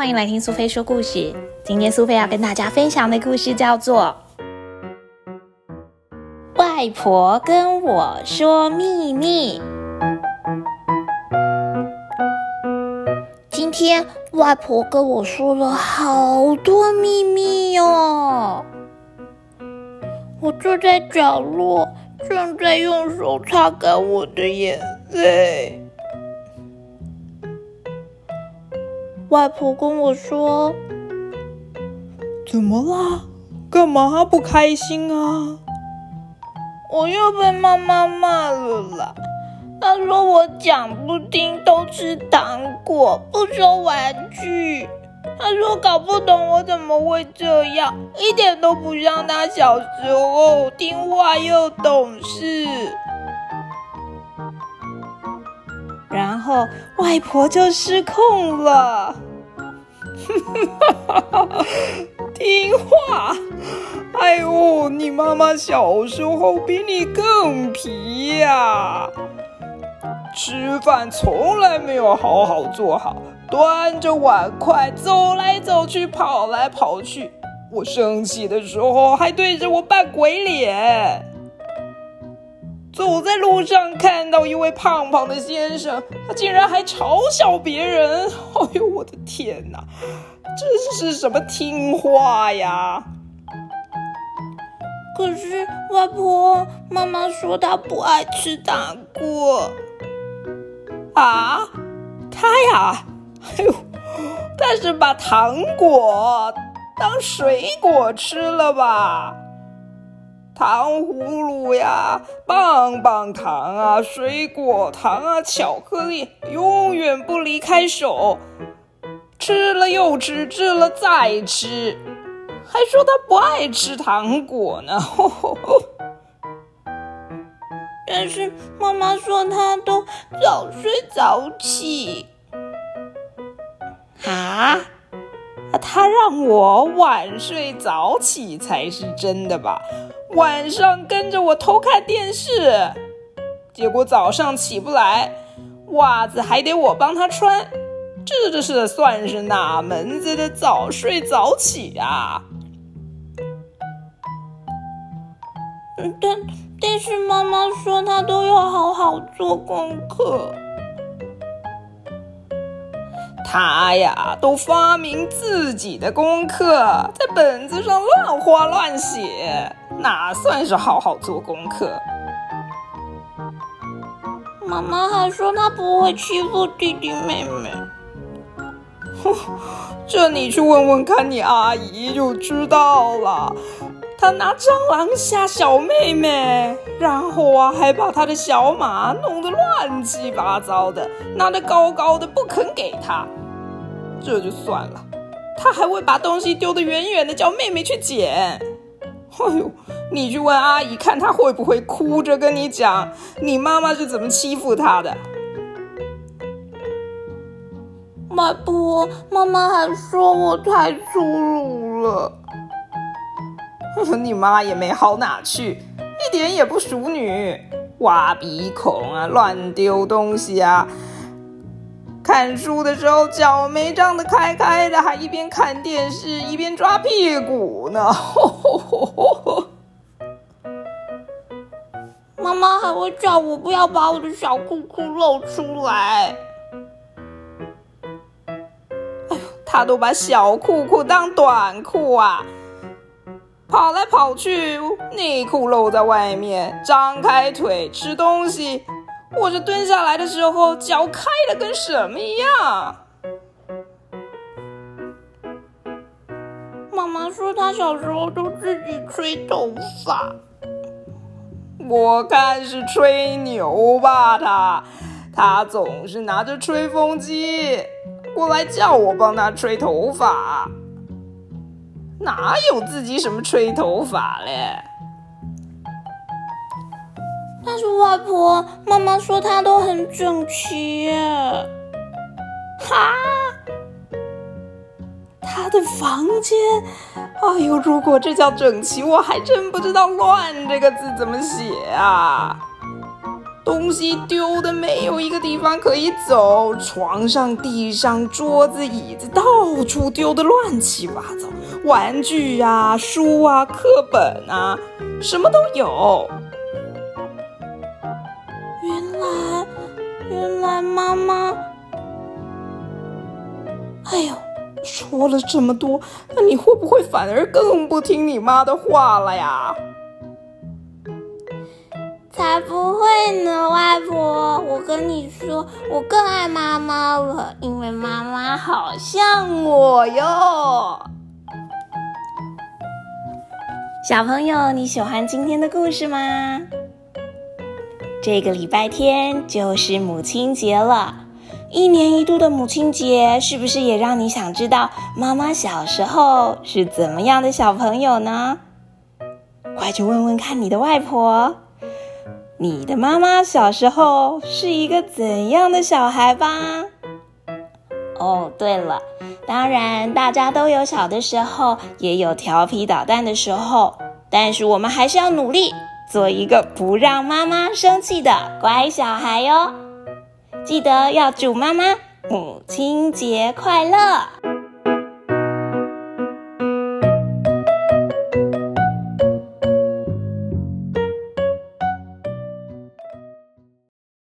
欢迎来听苏菲说故事。今天苏菲要跟大家分享的故事叫做《外婆跟我说秘密》。今天外婆跟我说了好多秘密哟。我坐在角落，正在用手擦干我的眼泪。外婆跟我说：“怎么啦？干嘛不开心啊？”我又被妈妈骂了啦。她说我讲不听，都吃糖果，不收玩具。她说搞不懂我怎么会这样，一点都不像她小时候听话又懂事。外婆就失控了，听话！哎呦，你妈妈小时候比你更皮呀，吃饭从来没有好好做好，端着碗筷走来走去，跑来跑去。我生气的时候还对着我扮鬼脸。走在路上看到一位胖胖的先生，他竟然还嘲笑别人。哎呦，我的天哪，这是什么听话呀？可是外婆妈妈说她不爱吃糖果。啊，她呀，哎呦，她是把糖果当水果吃了吧？糖葫芦呀，棒棒糖啊，水果糖啊，巧克力，永远不离开手，吃了又吃，吃了再吃，还说他不爱吃糖果呢。但是妈妈说他都早睡早起。啊？他让我晚睡早起才是真的吧？晚上跟着我偷看电视，结果早上起不来，袜子还得我帮他穿，这这是算是哪门子的早睡早起啊？但但是妈妈说他都要好好做功课。他呀，都发明自己的功课，在本子上乱画乱写。哪算是好好做功课？妈妈还说他不会欺负弟弟妹妹。哼，这你去问问看你阿姨就知道了。他拿蟑螂吓小妹妹，然后啊还把他的小马弄得乱七八糟的，拿得高高的不肯给他。这就算了，他还会把东西丢得远远的，叫妹妹去捡。哎呦，你去问阿姨看，她会不会哭着跟你讲你妈妈是怎么欺负她的？外婆，妈妈还说我太粗鲁了。你妈也没好哪去，一点也不淑女，挖鼻孔啊，乱丢东西啊。看书的时候脚没张得开开的，还一边看电视一边抓屁股呢。妈妈还会叫我不要把我的小裤裤露出来。哎呦，他都把小裤裤当短裤啊，跑来跑去，内裤露在外面，张开腿吃东西。我这蹲下来的时候，脚开的跟什么一样？妈妈说她小时候都自己吹头发，我看是吹牛吧。她，她总是拿着吹风机过来叫我帮她吹头发，哪有自己什么吹头发嘞？但是外婆、妈妈说她都很整齐，哈，她的房间，哎呦，如果这叫整齐，我还真不知道“乱”这个字怎么写啊！东西丢的没有一个地方可以走，床上、地上、桌子、椅子到处丢的乱七八糟，玩具啊、书啊、课本啊，什么都有。原来，原来妈妈，哎呦，说了这么多，那你会不会反而更不听你妈的话了呀？才不会呢，外婆！我跟你说，我更爱妈妈了，因为妈妈好像我哟。小朋友，你喜欢今天的故事吗？这个礼拜天就是母亲节了，一年一度的母亲节，是不是也让你想知道妈妈小时候是怎么样的小朋友呢？快去问问看你的外婆。你的妈妈小时候是一个怎样的小孩吧？哦，对了，当然大家都有小的时候，也有调皮捣蛋的时候，但是我们还是要努力做一个不让妈妈生气的乖小孩哟。记得要祝妈妈母亲节快乐！